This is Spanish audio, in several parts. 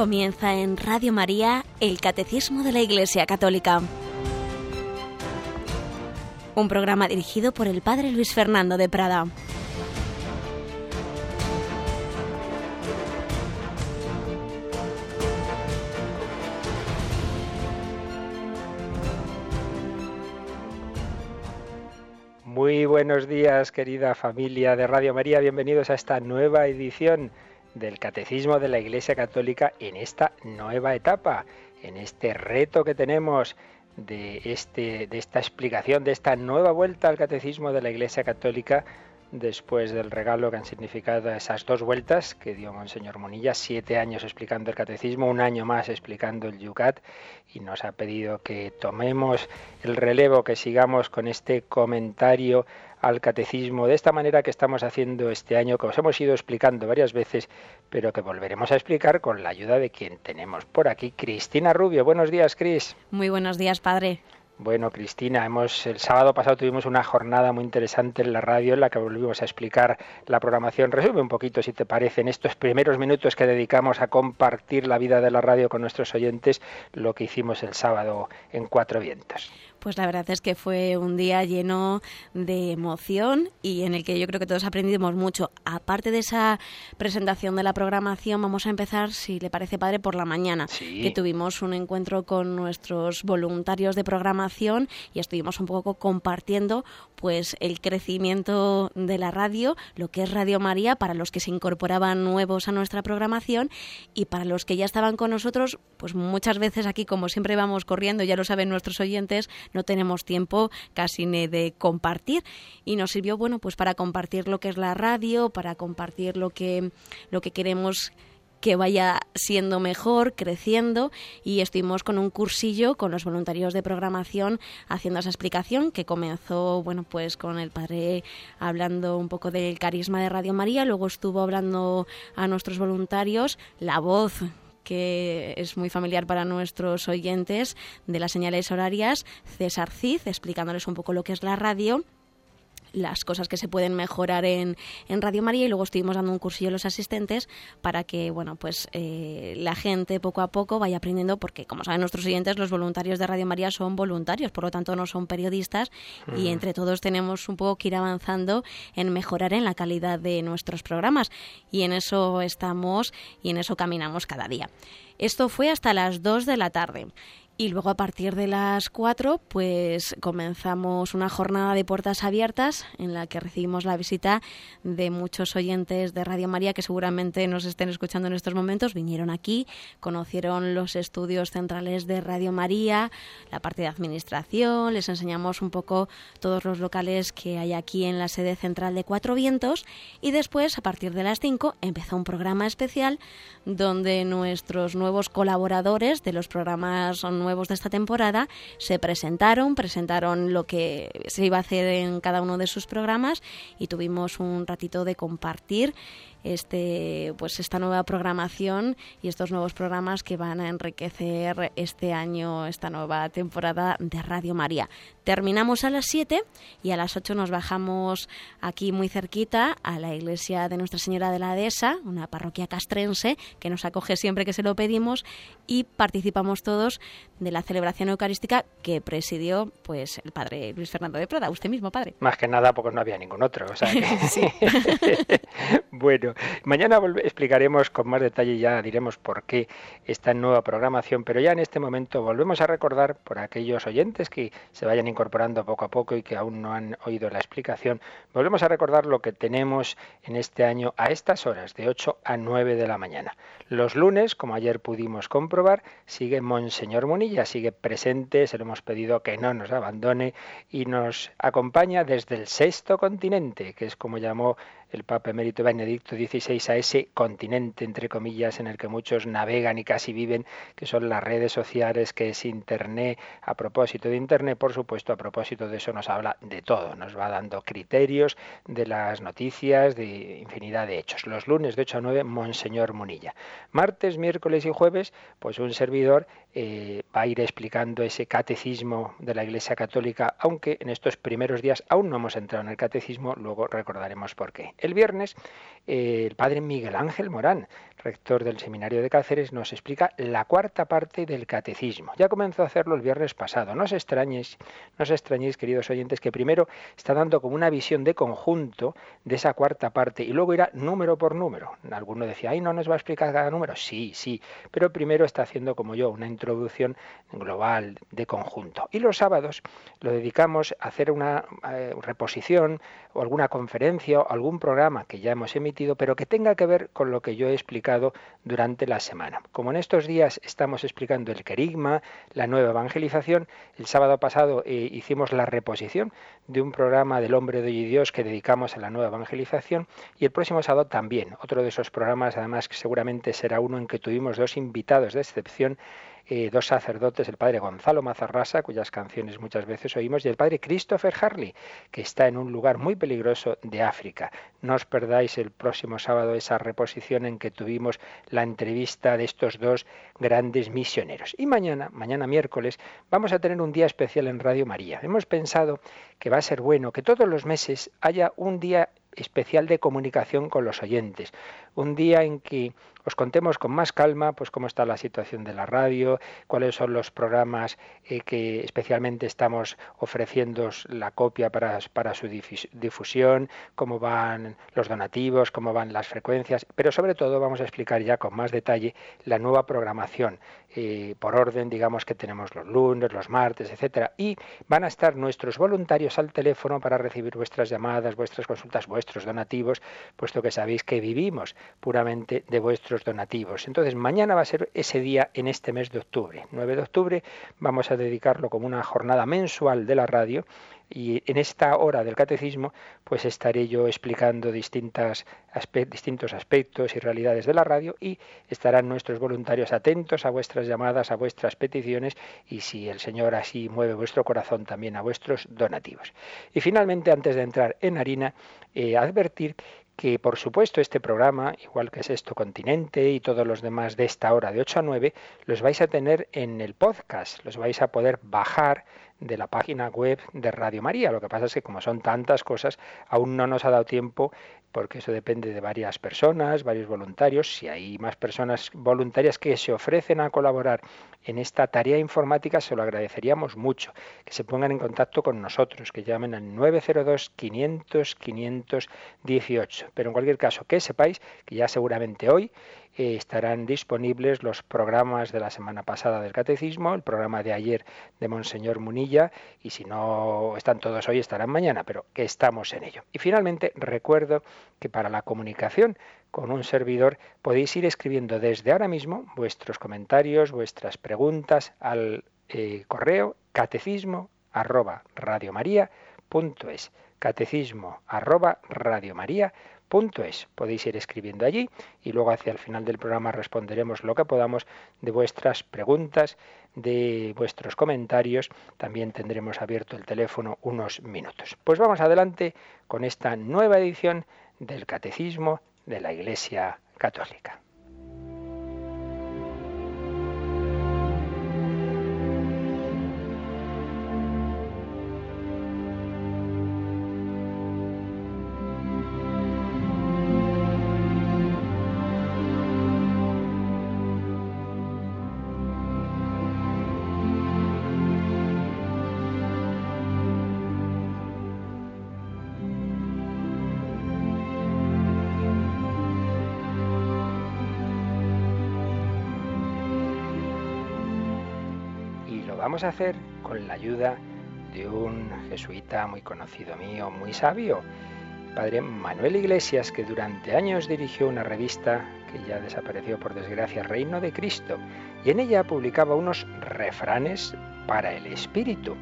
Comienza en Radio María el Catecismo de la Iglesia Católica. Un programa dirigido por el Padre Luis Fernando de Prada. Muy buenos días, querida familia de Radio María. Bienvenidos a esta nueva edición del Catecismo de la Iglesia Católica en esta nueva etapa, en este reto que tenemos de, este, de esta explicación, de esta nueva vuelta al Catecismo de la Iglesia Católica después del regalo que han significado esas dos vueltas que dio Monseñor Monilla, siete años explicando el catecismo, un año más explicando el Yucat, y nos ha pedido que tomemos el relevo, que sigamos con este comentario al catecismo de esta manera que estamos haciendo este año, que os hemos ido explicando varias veces, pero que volveremos a explicar con la ayuda de quien tenemos por aquí, Cristina Rubio. Buenos días, Cris. Muy buenos días, padre. Bueno, Cristina, hemos el sábado pasado tuvimos una jornada muy interesante en la radio en la que volvimos a explicar la programación. Resume un poquito, si te parece, en estos primeros minutos que dedicamos a compartir la vida de la radio con nuestros oyentes, lo que hicimos el sábado en Cuatro Vientos. Pues la verdad es que fue un día lleno de emoción y en el que yo creo que todos aprendimos mucho. Aparte de esa presentación de la programación, vamos a empezar, si le parece padre, por la mañana, que tuvimos un encuentro con nuestros voluntarios de programación y estuvimos un poco compartiendo pues el crecimiento de la radio, lo que es Radio María para los que se incorporaban nuevos a nuestra programación y para los que ya estaban con nosotros, pues muchas veces aquí como siempre vamos corriendo, ya lo saben nuestros oyentes, no tenemos tiempo casi ni de compartir. Y nos sirvió bueno pues para compartir lo que es la radio, para compartir lo que lo que queremos que vaya siendo mejor, creciendo. Y estuvimos con un cursillo con los voluntarios de programación haciendo esa explicación que comenzó, bueno, pues con el padre hablando un poco del carisma de Radio María, luego estuvo hablando a nuestros voluntarios la voz que es muy familiar para nuestros oyentes de las señales horarias, César Cid, explicándoles un poco lo que es la radio las cosas que se pueden mejorar en, en, Radio María y luego estuvimos dando un cursillo a los asistentes para que bueno pues eh, la gente poco a poco vaya aprendiendo porque como saben nuestros oyentes los voluntarios de Radio María son voluntarios por lo tanto no son periodistas y entre todos tenemos un poco que ir avanzando en mejorar en la calidad de nuestros programas y en eso estamos y en eso caminamos cada día. Esto fue hasta las 2 de la tarde. Y luego a partir de las 4 pues comenzamos una jornada de puertas abiertas en la que recibimos la visita de muchos oyentes de Radio María que seguramente nos estén escuchando en estos momentos. Vinieron aquí, conocieron los estudios centrales de Radio María, la parte de administración, les enseñamos un poco todos los locales que hay aquí en la sede central de Cuatro Vientos y después a partir de las 5 empezó un programa especial donde nuestros nuevos colaboradores de los programas nuevos nuevos de esta temporada se presentaron, presentaron lo que se iba a hacer en cada uno de sus programas y tuvimos un ratito de compartir este pues esta nueva programación y estos nuevos programas que van a enriquecer este año esta nueva temporada de Radio María. Terminamos a las 7 y a las 8 nos bajamos aquí muy cerquita a la iglesia de Nuestra Señora de la Dehesa, una parroquia castrense que nos acoge siempre que se lo pedimos y participamos todos de la celebración eucarística que presidió pues el padre Luis Fernando de Prada, usted mismo, padre. Más que nada porque no había ningún otro, o sea bueno, mañana explicaremos con más detalle, ya diremos por qué esta nueva programación, pero ya en este momento volvemos a recordar por aquellos oyentes que se vayan incorporando poco a poco y que aún no han oído la explicación, volvemos a recordar lo que tenemos en este año a estas horas, de 8 a 9 de la mañana. Los lunes, como ayer pudimos comprobar, sigue Monseñor Munilla, sigue presente, se lo hemos pedido que no nos abandone y nos acompaña desde el sexto continente, que es como llamó el Papa Emérito Benedicto XVI a ese continente, entre comillas, en el que muchos navegan y casi viven, que son las redes sociales, que es Internet. A propósito de Internet, por supuesto, a propósito de eso nos habla de todo, nos va dando criterios de las noticias, de infinidad de hechos. Los lunes de 8 a 9, Monseñor Munilla. Martes, miércoles y jueves, pues un servidor eh, va a ir explicando ese catecismo de la Iglesia Católica, aunque en estos primeros días aún no hemos entrado en el catecismo, luego recordaremos por qué. El viernes el padre Miguel Ángel Morán, rector del Seminario de Cáceres, nos explica la cuarta parte del catecismo. Ya comenzó a hacerlo el viernes pasado. No os extrañéis, no os extrañéis, queridos oyentes, que primero está dando como una visión de conjunto de esa cuarta parte y luego irá número por número. Alguno decía, ay, no nos va a explicar cada número. Sí, sí, pero primero está haciendo como yo una introducción global de conjunto. Y los sábados lo dedicamos a hacer una eh, reposición o alguna conferencia o algún programa que ya hemos emitido, pero que tenga que ver con lo que yo he explicado durante la semana. Como en estos días estamos explicando el querigma, la nueva evangelización, el sábado pasado eh, hicimos la reposición de un programa del hombre de hoy y Dios que dedicamos a la nueva evangelización y el próximo sábado también, otro de esos programas, además que seguramente será uno en que tuvimos dos invitados de excepción eh, dos sacerdotes, el padre Gonzalo Mazarrasa, cuyas canciones muchas veces oímos, y el padre Christopher Harley, que está en un lugar muy peligroso de África. No os perdáis el próximo sábado esa reposición en que tuvimos la entrevista de estos dos grandes misioneros. Y mañana, mañana miércoles, vamos a tener un día especial en Radio María. Hemos pensado que va a ser bueno que todos los meses haya un día especial de comunicación con los oyentes. Un día en que os contemos con más calma pues cómo está la situación de la radio, cuáles son los programas eh, que especialmente estamos ofreciendo la copia para, su difusión, cómo van los donativos, cómo van las frecuencias, pero sobre todo vamos a explicar ya con más detalle la nueva programación eh, por orden, digamos que tenemos los lunes, los martes, etcétera, y van a estar nuestros voluntarios al teléfono para recibir vuestras llamadas, vuestras consultas, vuestros donativos, puesto que sabéis que vivimos puramente de vuestros donativos. Entonces, mañana va a ser ese día en este mes de octubre. 9 de octubre vamos a dedicarlo como una jornada mensual de la radio y en esta hora del catecismo, pues estaré yo explicando distintas distintos aspectos y realidades de la radio y estarán nuestros voluntarios atentos a vuestras llamadas, a vuestras peticiones y si el Señor así mueve vuestro corazón también a vuestros donativos. Y finalmente, antes de entrar en harina, eh, advertir que por supuesto este programa, igual que Sexto Continente y todos los demás de esta hora de 8 a 9, los vais a tener en el podcast, los vais a poder bajar de la página web de Radio María. Lo que pasa es que como son tantas cosas, aún no nos ha dado tiempo porque eso depende de varias personas, varios voluntarios. Si hay más personas voluntarias que se ofrecen a colaborar en esta tarea informática, se lo agradeceríamos mucho. Que se pongan en contacto con nosotros, que llamen al 902 500 518. Pero en cualquier caso, que sepáis que ya seguramente hoy eh, estarán disponibles los programas de la semana pasada del Catecismo, el programa de ayer de Monseñor Munilla, y si no están todos hoy, estarán mañana, pero que estamos en ello. Y finalmente, recuerdo que para la comunicación con un servidor podéis ir escribiendo desde ahora mismo vuestros comentarios, vuestras preguntas al eh, correo catecismo arroba catecismo arroba es. Podéis ir escribiendo allí y luego hacia el final del programa responderemos lo que podamos de vuestras preguntas, de vuestros comentarios. También tendremos abierto el teléfono unos minutos. Pues vamos adelante con esta nueva edición del Catecismo de la Iglesia Católica. A hacer con la ayuda de un jesuita muy conocido mío, muy sabio, padre Manuel Iglesias, que durante años dirigió una revista que ya desapareció por desgracia, Reino de Cristo, y en ella publicaba unos refranes para el espíritu.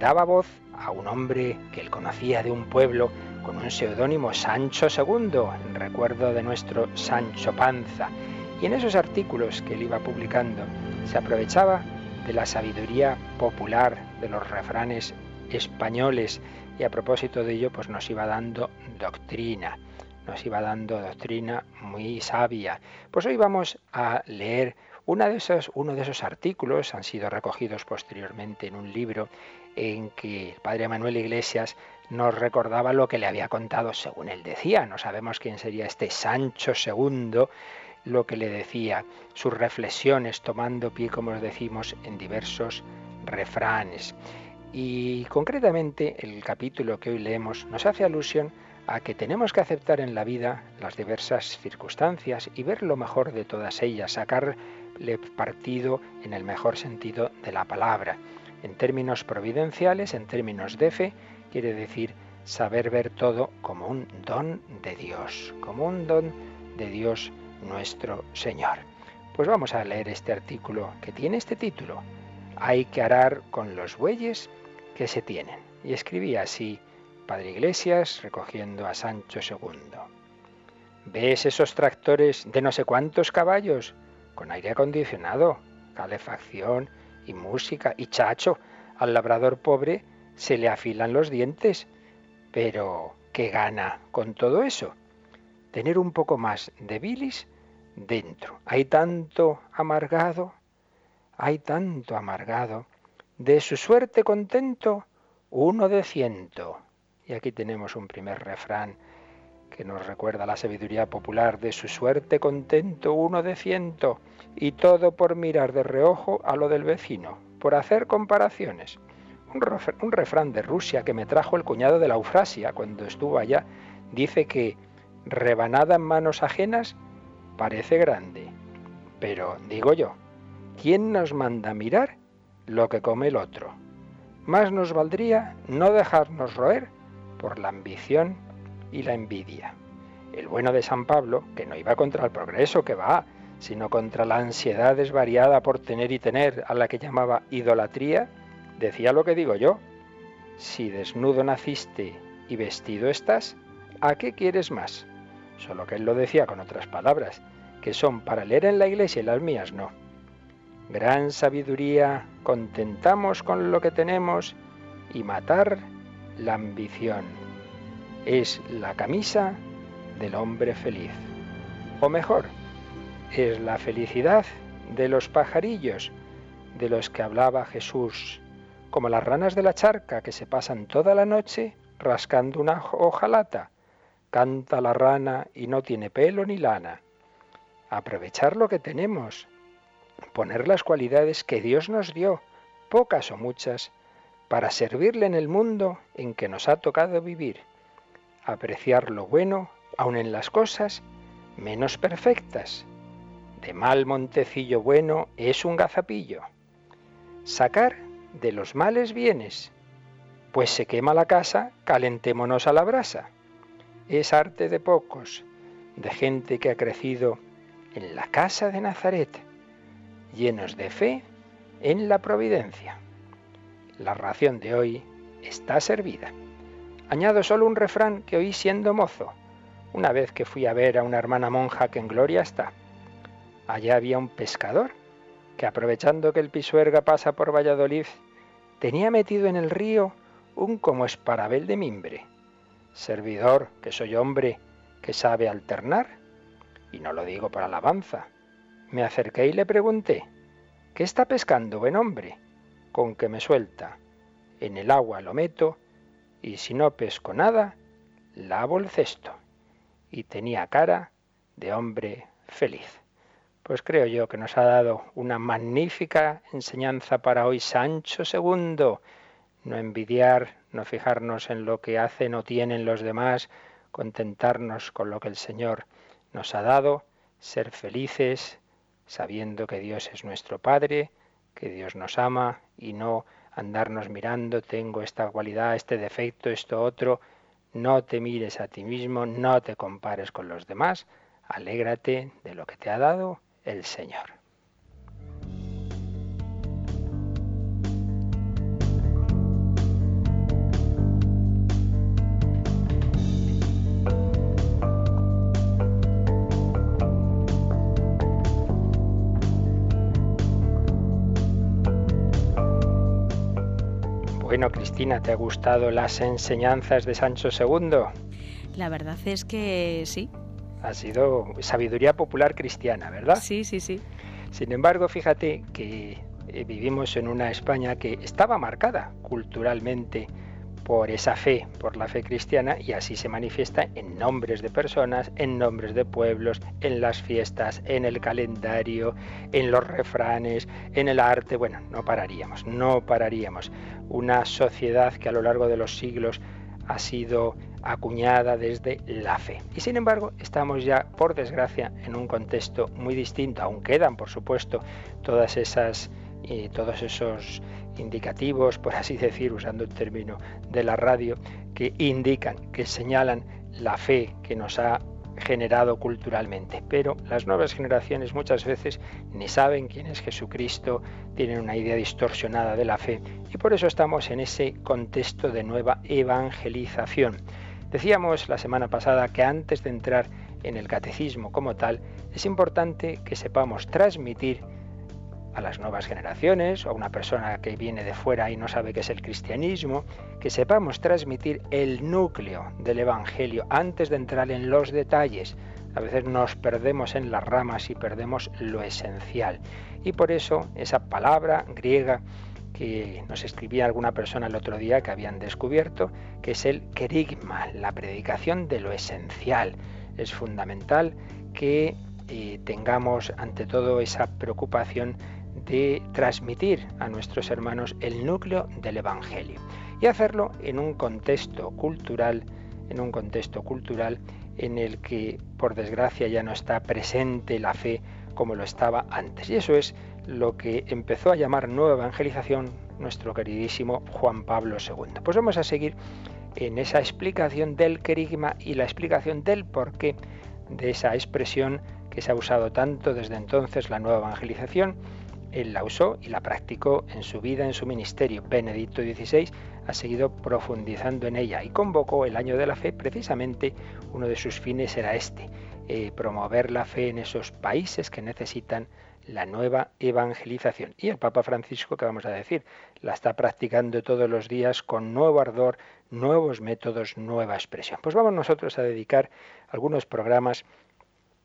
Daba voz a un hombre que él conocía de un pueblo con un seudónimo Sancho II, en recuerdo de nuestro Sancho Panza. Y en esos artículos que él iba publicando se aprovechaba de la sabiduría popular, de los refranes españoles y a propósito de ello pues nos iba dando doctrina, nos iba dando doctrina muy sabia. Pues hoy vamos a leer una de uno de esos artículos, han sido recogidos posteriormente en un libro en que el padre Manuel Iglesias nos recordaba lo que le había contado según él decía. No sabemos quién sería este Sancho II, lo que le decía, sus reflexiones tomando pie, como os decimos, en diversos refranes. Y concretamente el capítulo que hoy leemos nos hace alusión a que tenemos que aceptar en la vida las diversas circunstancias y ver lo mejor de todas ellas, sacarle partido en el mejor sentido de la palabra. En términos providenciales, en términos de fe, quiere decir saber ver todo como un don de Dios, como un don de Dios nuestro Señor. Pues vamos a leer este artículo que tiene este título. Hay que arar con los bueyes que se tienen. Y escribía así Padre Iglesias recogiendo a Sancho II. ¿Ves esos tractores de no sé cuántos caballos? Con aire acondicionado, calefacción y música y chacho. Al labrador pobre se le afilan los dientes. Pero, ¿qué gana con todo eso? Tener un poco más de bilis dentro. Hay tanto amargado, hay tanto amargado. De su suerte contento, uno de ciento. Y aquí tenemos un primer refrán que nos recuerda la sabiduría popular de su suerte contento uno de ciento, y todo por mirar de reojo a lo del vecino, por hacer comparaciones. Un, refrán de Rusia que me trajo el cuñado de la Eufrasia cuando estuvo allá dice que rebanada en manos ajenas parece grande. Pero digo yo, ¿quién nos manda mirar lo que come el otro? Más nos valdría no dejarnos roer por la ambición y la envidia. El bueno de San Pablo, que no iba contra el progreso, que va, sino contra la ansiedad desvariada por tener y tener, a la que llamaba idolatría, decía lo que digo yo. Si desnudo naciste y vestido estás, ¿a qué quieres más? Solo que él lo decía con otras palabras, que son para leer en la iglesia y las mías no. Gran sabiduría, contentamos con lo que tenemos y matar la ambición. Es la camisa del hombre feliz. O mejor, es la felicidad de los pajarillos de los que hablaba Jesús, como las ranas de la charca que se pasan toda la noche rascando una hojalata. Canta la rana y no tiene pelo ni lana. Aprovechar lo que tenemos, poner las cualidades que Dios nos dio, pocas o muchas, para servirle en el mundo en que nos ha tocado vivir, apreciar lo bueno aun en las cosas menos perfectas. De mal montecillo bueno es un gazapillo. Sacar de los males bienes, pues se quema la casa, calentémonos a la brasa. Es arte de pocos, de gente que ha crecido en la casa de Nazaret, llenos de fe en la providencia. La ración de hoy está servida. Añado solo un refrán que oí siendo mozo, una vez que fui a ver a una hermana monja que en gloria está. Allá había un pescador que aprovechando que el pisuerga pasa por Valladolid, tenía metido en el río un como esparabel de mimbre. Servidor, que soy hombre, que sabe alternar, y no lo digo por alabanza. Me acerqué y le pregunté, ¿qué está pescando, buen hombre? con que me suelta. En el agua lo meto y si no pesco nada, lavo el cesto. Y tenía cara de hombre feliz. Pues creo yo que nos ha dado una magnífica enseñanza para hoy Sancho II. No envidiar, no fijarnos en lo que hacen o tienen los demás, contentarnos con lo que el Señor nos ha dado, ser felices sabiendo que Dios es nuestro Padre, que Dios nos ama y no andarnos mirando, tengo esta cualidad, este defecto, esto otro. No te mires a ti mismo, no te compares con los demás, alégrate de lo que te ha dado el Señor. Bueno, Cristina, ¿te ha gustado las enseñanzas de Sancho II? La verdad es que sí. Ha sido sabiduría popular cristiana, ¿verdad? Sí, sí, sí. Sin embargo, fíjate que eh, vivimos en una España que estaba marcada culturalmente por esa fe, por la fe cristiana, y así se manifiesta en nombres de personas, en nombres de pueblos, en las fiestas, en el calendario, en los refranes, en el arte. Bueno, no pararíamos, no pararíamos. Una sociedad que a lo largo de los siglos ha sido acuñada desde la fe. Y sin embargo, estamos ya, por desgracia, en un contexto muy distinto. Aún quedan, por supuesto, todas esas y todos esos indicativos, por así decir, usando el término de la radio, que indican, que señalan la fe que nos ha generado culturalmente. Pero las nuevas generaciones muchas veces ni saben quién es Jesucristo, tienen una idea distorsionada de la fe y por eso estamos en ese contexto de nueva evangelización. Decíamos la semana pasada que antes de entrar en el catecismo como tal, es importante que sepamos transmitir a las nuevas generaciones o a una persona que viene de fuera y no sabe qué es el cristianismo, que sepamos transmitir el núcleo del Evangelio antes de entrar en los detalles. A veces nos perdemos en las ramas y perdemos lo esencial. Y por eso esa palabra griega que nos escribía alguna persona el otro día que habían descubierto, que es el kerigma, la predicación de lo esencial. Es fundamental que eh, tengamos ante todo esa preocupación de transmitir a nuestros hermanos el núcleo del Evangelio y hacerlo en un contexto cultural, en un contexto cultural en el que por desgracia ya no está presente la fe como lo estaba antes. Y eso es lo que empezó a llamar nueva evangelización nuestro queridísimo Juan Pablo II. Pues vamos a seguir en esa explicación del querigma y la explicación del porqué de esa expresión que se ha usado tanto desde entonces, la nueva evangelización, él la usó y la practicó en su vida, en su ministerio. Benedicto XVI ha seguido profundizando en ella y convocó el año de la fe. Precisamente uno de sus fines era este, eh, promover la fe en esos países que necesitan la nueva evangelización. Y el Papa Francisco, que vamos a decir, la está practicando todos los días con nuevo ardor, nuevos métodos, nueva expresión. Pues vamos nosotros a dedicar algunos programas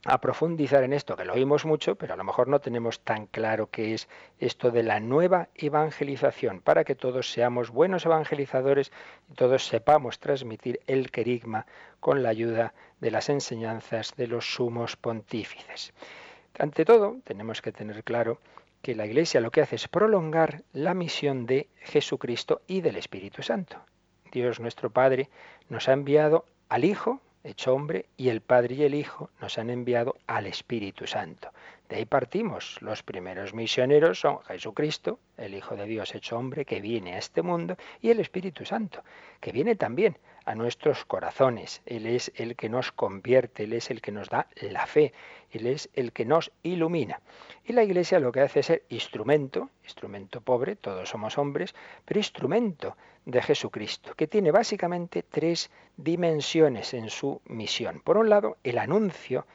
a profundizar en esto, que lo oímos mucho, pero a lo mejor no tenemos tan claro qué es esto de la nueva evangelización, para que todos seamos buenos evangelizadores y todos sepamos transmitir el querigma con la ayuda de las enseñanzas de los sumos pontífices. Ante todo, tenemos que tener claro que la Iglesia lo que hace es prolongar la misión de Jesucristo y del Espíritu Santo. Dios nuestro Padre nos ha enviado al Hijo, hecho hombre, y el Padre y el Hijo nos han enviado al Espíritu Santo. De ahí partimos. Los primeros misioneros son Jesucristo, el Hijo de Dios hecho hombre, que viene a este mundo, y el Espíritu Santo, que viene también a nuestros corazones. Él es el que nos convierte, Él es el que nos da la fe, Él es el que nos ilumina. Y la Iglesia lo que hace es ser instrumento, instrumento pobre, todos somos hombres, pero instrumento de Jesucristo, que tiene básicamente tres dimensiones en su misión. Por un lado, el anuncio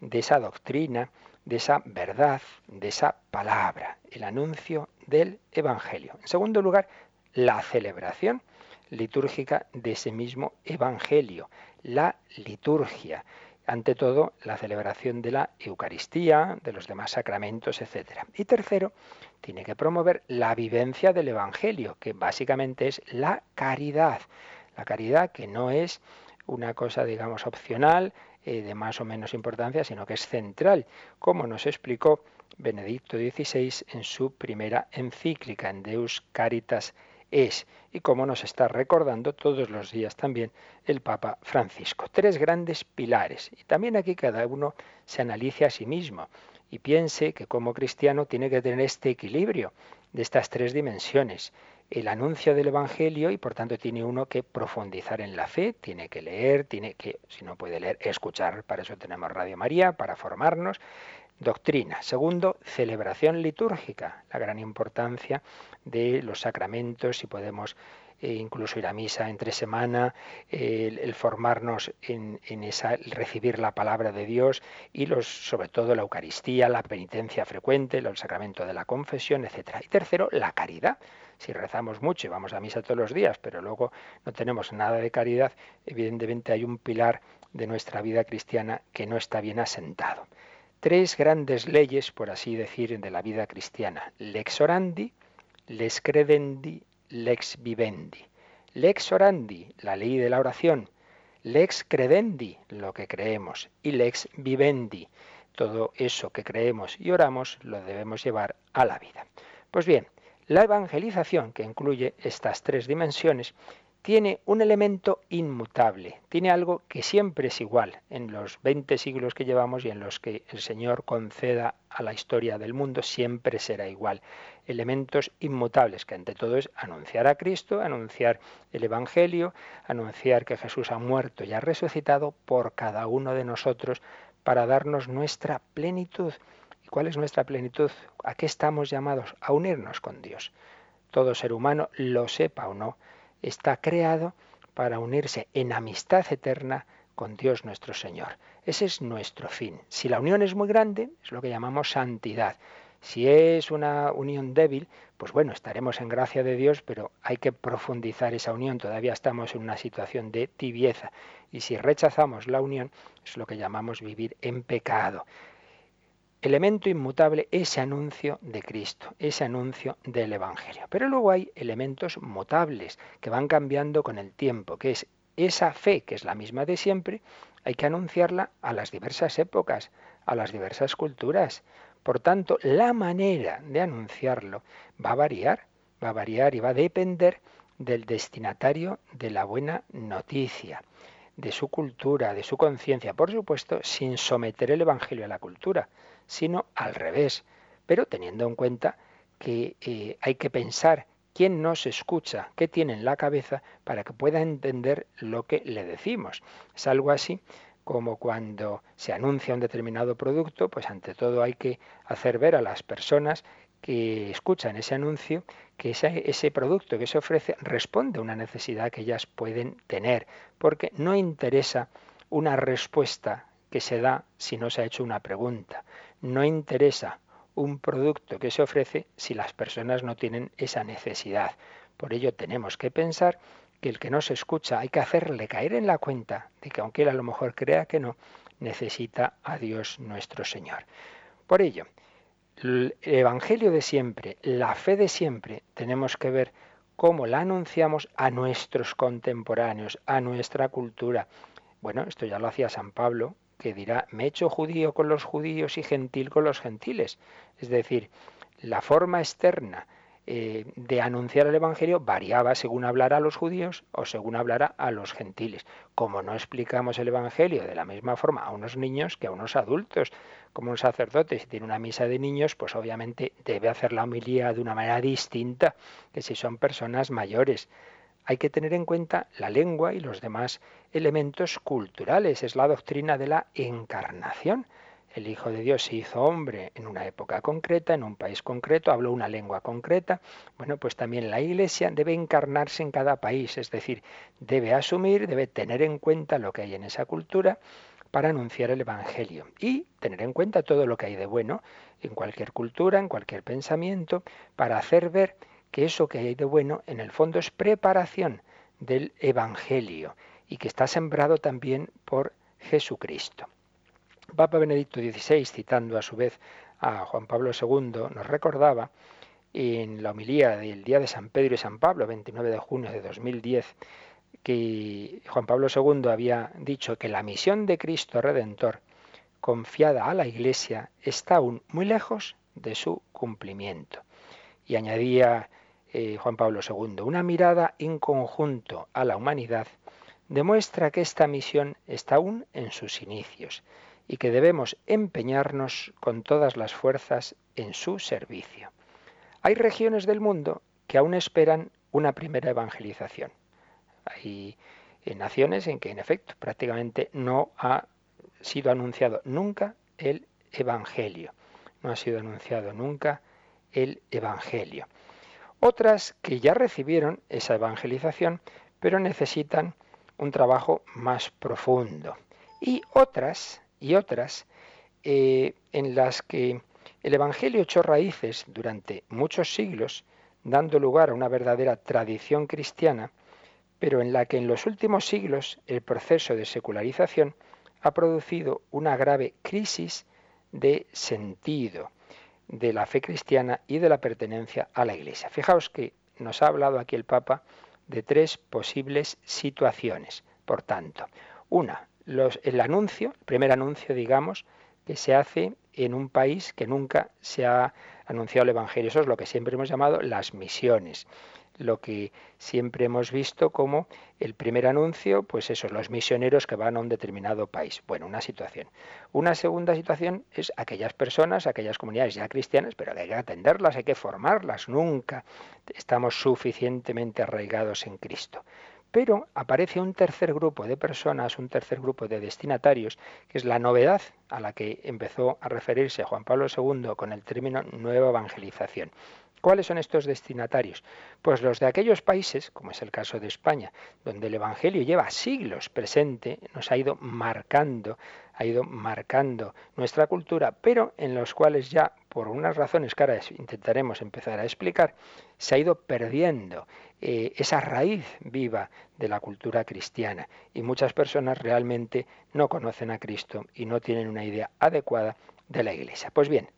de esa doctrina, de esa verdad, de esa palabra, el anuncio del Evangelio. En segundo lugar, la celebración litúrgica de ese mismo Evangelio, la liturgia. Ante todo, la celebración de la Eucaristía, de los demás sacramentos, etc. Y tercero, tiene que promover la vivencia del Evangelio, que básicamente es la caridad. La caridad que no es una cosa, digamos, opcional, eh, de más o menos importancia, sino que es central, como nos explicó Benedicto XVI en su primera encíclica, en Deus Caritas es y como nos está recordando todos los días también el Papa Francisco. Tres grandes pilares y también aquí cada uno se analice a sí mismo y piense que como cristiano tiene que tener este equilibrio de estas tres dimensiones. El anuncio del Evangelio y por tanto tiene uno que profundizar en la fe, tiene que leer, tiene que, si no puede leer, escuchar, para eso tenemos Radio María, para formarnos, doctrina. Segundo, celebración litúrgica, la gran importancia de los sacramentos, si podemos eh, incluso ir a misa entre semana, el, formarnos en, esa, recibir la palabra de Dios y los, sobre todo la Eucaristía, la penitencia frecuente, el sacramento de la confesión, etc. Y tercero, la caridad. Si rezamos mucho y vamos a misa todos los días, pero luego no tenemos nada de caridad, evidentemente hay un pilar de nuestra vida cristiana que no está bien asentado tres grandes leyes, por así decir, de la vida cristiana. Lex orandi, lex credendi, lex vivendi. lex orandi, la ley de la oración, lex credendi, lo que creemos, y lex vivendi, todo eso que creemos y oramos lo debemos llevar a la vida. Pues bien, la evangelización, que incluye estas tres dimensiones, tiene un elemento inmutable, tiene algo que siempre es igual en los 20 siglos que llevamos y en los que el Señor conceda a la historia del mundo, siempre será igual. Elementos inmutables, que ante todo es anunciar a Cristo, anunciar el Evangelio, anunciar que Jesús ha muerto y ha resucitado por cada uno de nosotros para darnos nuestra plenitud. ¿Y cuál es nuestra plenitud? ¿A qué estamos llamados? A unirnos con Dios. Todo ser humano, lo sepa o no, está creado para unirse en amistad eterna con Dios nuestro Señor. Ese es nuestro fin. Si la unión es muy grande, es lo que llamamos santidad. Si es una unión débil, pues bueno, estaremos en gracia de Dios, pero hay que profundizar esa unión. Todavía estamos en una situación de tibieza. Y si rechazamos la unión, es lo que llamamos vivir en pecado elemento inmutable ese anuncio de Cristo, ese anuncio del Evangelio. Pero luego hay elementos mutables que van cambiando con el tiempo, que es esa fe, que es la misma de siempre, hay que anunciarla a las diversas épocas, a las diversas culturas. Por tanto, la manera de anunciarlo va a variar, va a variar y va a depender del destinatario de la buena noticia, de su cultura, de su conciencia, por supuesto, sin someter el Evangelio a la cultura sino al revés, pero teniendo en cuenta que eh, hay que pensar quién nos escucha, qué tiene en la cabeza para que pueda entender lo que le decimos. Es algo así como cuando se anuncia un determinado producto, pues ante todo hay que hacer ver a las personas que escuchan ese anuncio que ese, ese, producto que se ofrece responde a una necesidad que ellas pueden tener, porque no interesa una respuesta que se da si no se ha hecho una pregunta no interesa un producto que se ofrece si las personas no tienen esa necesidad. Por ello tenemos que pensar que el que no se escucha hay que hacerle caer en la cuenta de que aunque él a lo mejor crea que no, necesita a Dios nuestro Señor. Por ello, el Evangelio de siempre, la fe de siempre, tenemos que ver cómo la anunciamos a nuestros contemporáneos, a nuestra cultura. Bueno, esto ya lo hacía San Pablo que dirá, me he hecho judío con los judíos y gentil con los gentiles. Es decir, la forma externa eh, de anunciar el Evangelio variaba según hablara a los judíos o según hablara a los gentiles. Como no explicamos el Evangelio de la misma forma a unos niños que a unos adultos, como un sacerdote, si tiene una misa de niños, pues obviamente debe hacer la homilía de una manera distinta que si son personas mayores hay que tener en cuenta la lengua y los demás elementos culturales. Es la doctrina de la encarnación. El Hijo de Dios se hizo hombre en una época concreta, en un país concreto, habló una lengua concreta. Bueno, pues también la Iglesia debe encarnarse en cada país, es decir, debe asumir, debe tener en cuenta lo que hay en esa cultura para anunciar el Evangelio y tener en cuenta todo lo que hay de bueno en cualquier cultura, en cualquier pensamiento, para hacer ver que eso que hay de bueno en el fondo es preparación del Evangelio y que está sembrado también por Jesucristo. Papa Benedicto XVI, citando a su vez a Juan Pablo II, nos recordaba en la homilía del Día de San Pedro y San Pablo, 29 de junio de 2010, que Juan Pablo II había dicho que la misión de Cristo Redentor, confiada a la Iglesia, está aún muy lejos de su cumplimiento. Y añadía eh, Juan Pablo II, una mirada en conjunto a la humanidad demuestra que esta misión está aún en sus inicios y que debemos empeñarnos con todas las fuerzas en su servicio. Hay regiones del mundo que aún esperan una primera evangelización. Hay eh, naciones en que, en efecto, prácticamente no ha sido anunciado nunca el Evangelio. No ha sido anunciado nunca el Evangelio. Otras que ya recibieron esa evangelización, pero necesitan un trabajo más profundo. Y otras, y otras, eh, en las que el Evangelio echó raíces durante muchos siglos, dando lugar a una verdadera tradición cristiana, pero en la que en los últimos siglos el proceso de secularización ha producido una grave crisis de sentido de la fe cristiana y de la pertenencia a la Iglesia. Fijaos que nos ha hablado aquí el Papa de tres posibles situaciones. Por tanto, una, el anuncio, el primer anuncio, digamos, que se hace en un país que nunca se ha anunciado el Evangelio. Eso es lo que siempre hemos llamado las misiones lo que siempre hemos visto como el primer anuncio, pues eso, los misioneros que van a un determinado país. Bueno, una situación. Una segunda situación es aquellas personas, aquellas comunidades ya cristianas, pero hay que atenderlas, hay que formarlas. Nunca estamos suficientemente arraigados en Cristo. Pero aparece un tercer grupo de personas, un tercer grupo de destinatarios, que es la novedad a la que empezó a referirse Juan Pablo II con el término nueva evangelización. ¿Cuáles son estos destinatarios? Pues los de aquellos países, como es el caso de España, donde el Evangelio lleva siglos presente, nos ha ido marcando, ha ido marcando nuestra cultura, pero en los cuales ya, por unas razones que ahora intentaremos empezar a explicar, se ha ido perdiendo eh, esa raíz viva de la cultura cristiana y muchas personas realmente no conocen a Cristo y no tienen una idea adecuada de la Iglesia. Pues bien,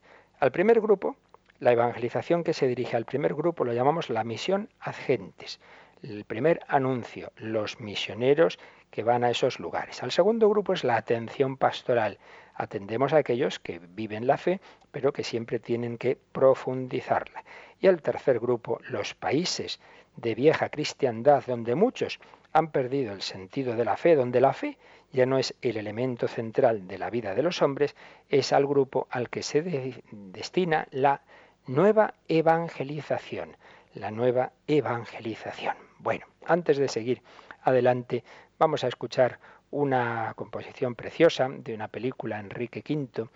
al primer grupo, la evangelización que se dirige al primer grupo lo llamamos la misión ad gentes. El primer anuncio, los misioneros que van a esos lugares. Al segundo grupo es la atención pastoral. Atendemos a aquellos que viven la fe, pero que siempre tienen que profundizarla. Y al tercer grupo, los países de vieja cristiandad, donde muchos han perdido el sentido de la fe, donde la fe ya no es el elemento central de la vida de los hombres, es al grupo al que se destina la nueva evangelización, la nueva evangelización. Bueno, antes de seguir adelante, vamos a escuchar una composición preciosa de una película Enrique V,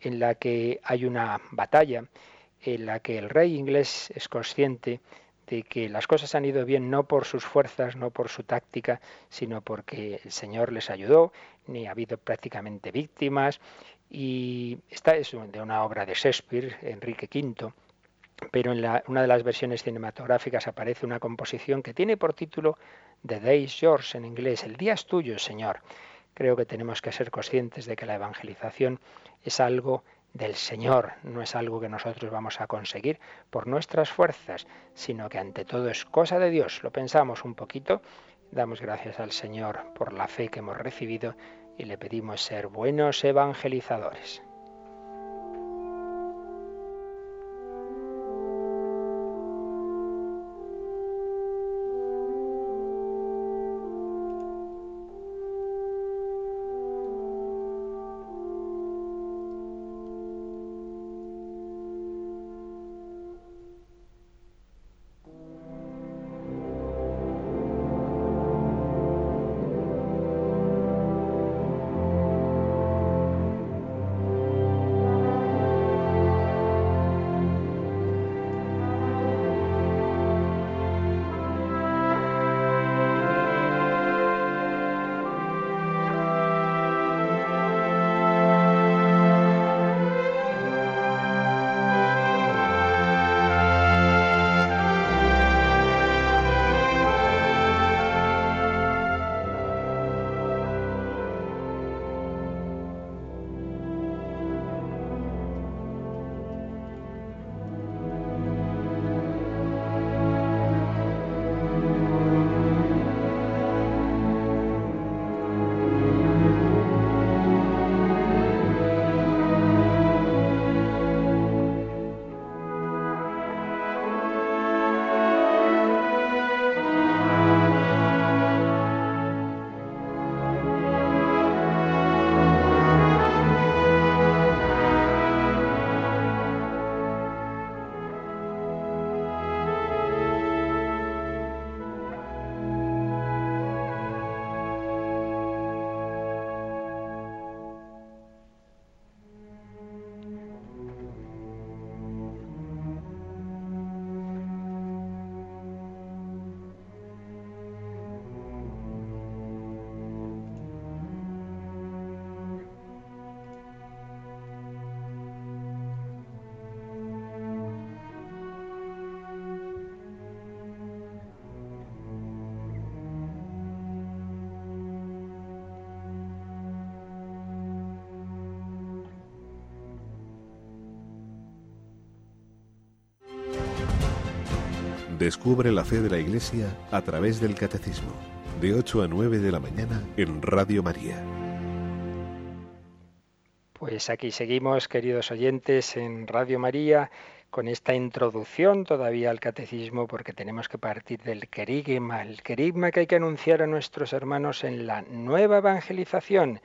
en la que hay una batalla en la que el rey inglés es consciente de que las cosas han ido bien no por sus fuerzas, no por su táctica, sino porque el Señor les ayudó, ni ha habido prácticamente víctimas, y esta es de una obra de Shakespeare, Enrique V, pero en una de las versiones cinematográficas aparece una composición que tiene por título The Day's Yours en inglés, El día es tuyo, Señor. Creo que tenemos que ser conscientes de que la evangelización es algo del Señor, no es algo que nosotros vamos a conseguir por nuestras fuerzas, sino que ante todo es cosa de Dios. Lo pensamos un poquito, damos gracias al Señor por la fe que hemos recibido y le pedimos ser buenos evangelizadores. Descubre la fe de la Iglesia a través del Catecismo, de 8 a 9 de la mañana en Radio María. Pues aquí seguimos, queridos oyentes, en Radio María con esta introducción todavía al catecismo porque tenemos que partir del querigma, el querigma que hay que anunciar a nuestros hermanos en la nueva evangelización.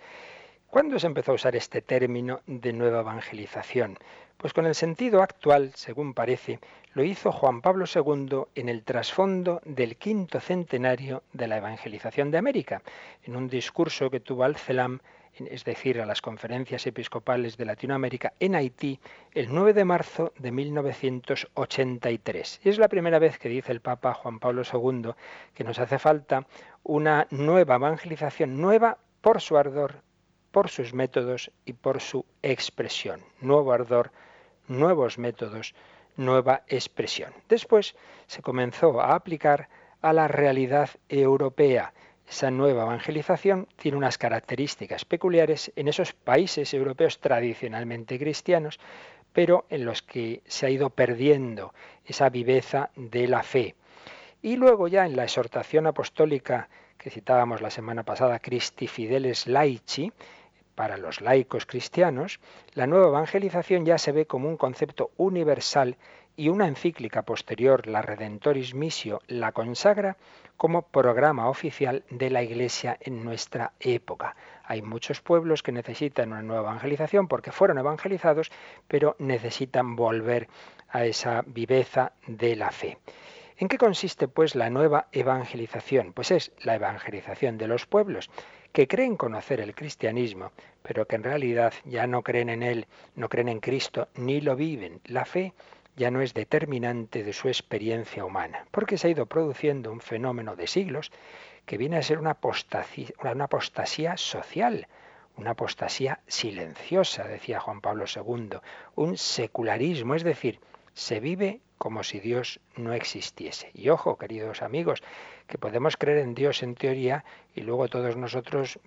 ¿Cuándo se empezó a usar este término de nueva evangelización? Pues con el sentido actual, según parece, lo hizo Juan Pablo II en el trasfondo del quinto centenario de la evangelización de América, en un discurso que tuvo al CELAM es decir, a las conferencias episcopales de Latinoamérica en Haití el 9 de marzo de 1983. Y es la primera vez que dice el Papa Juan Pablo II que nos hace falta una nueva evangelización, nueva por su ardor, por sus métodos y por su expresión. Nuevo ardor, nuevos métodos, nueva expresión. Después se comenzó a aplicar a la realidad europea esa nueva evangelización tiene unas características peculiares en esos países europeos tradicionalmente cristianos, pero en los que se ha ido perdiendo esa viveza de la fe. Y luego ya en la exhortación apostólica que citábamos la semana pasada, Christi Fideles Laici, para los laicos cristianos, la nueva evangelización ya se ve como un concepto universal y una encíclica posterior, la Redentoris Missio, la consagra como programa oficial de la Iglesia en nuestra época. Hay muchos pueblos que necesitan una nueva evangelización porque fueron evangelizados, pero necesitan volver a esa viveza de la fe. ¿En qué consiste pues la nueva evangelización? Pues es la evangelización de los pueblos que creen conocer el cristianismo, pero que en realidad ya no creen en él, no creen en Cristo, ni lo viven. La fe ya no es determinante de su experiencia humana, porque se ha ido produciendo un fenómeno de siglos que viene a ser una apostasía, social, una apostasía silenciosa, decía Juan Pablo II, un secularismo, es decir, se vive como si Dios no existiese. Y ojo, queridos amigos, que podemos creer en Dios en teoría y luego todos nosotros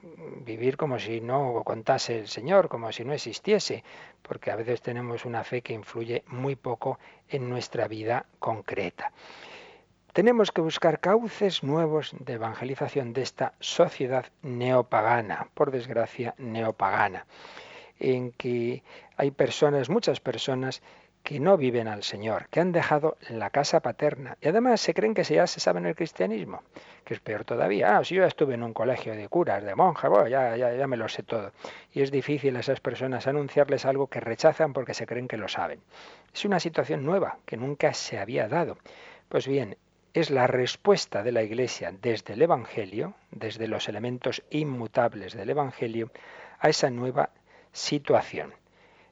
vivir como si no contase el Señor, como si no existiese, porque a veces tenemos una fe que influye muy poco en nuestra vida concreta. Tenemos que buscar cauces nuevos de evangelización de esta sociedad neopagana, por desgracia neopagana, en que hay personas, muchas personas, que no viven al Señor, que han dejado la casa paterna y además se creen que ya se saben el cristianismo, que es peor todavía. Ah, si yo estuve en un colegio de curas, de monjas, ya, ya, ya me lo sé todo. Y es difícil a esas personas anunciarles algo que rechazan porque se creen que lo saben. Es una situación nueva que nunca se había dado. Pues bien, es la respuesta de la Iglesia desde el Evangelio, desde los elementos inmutables del Evangelio, a esa nueva situación.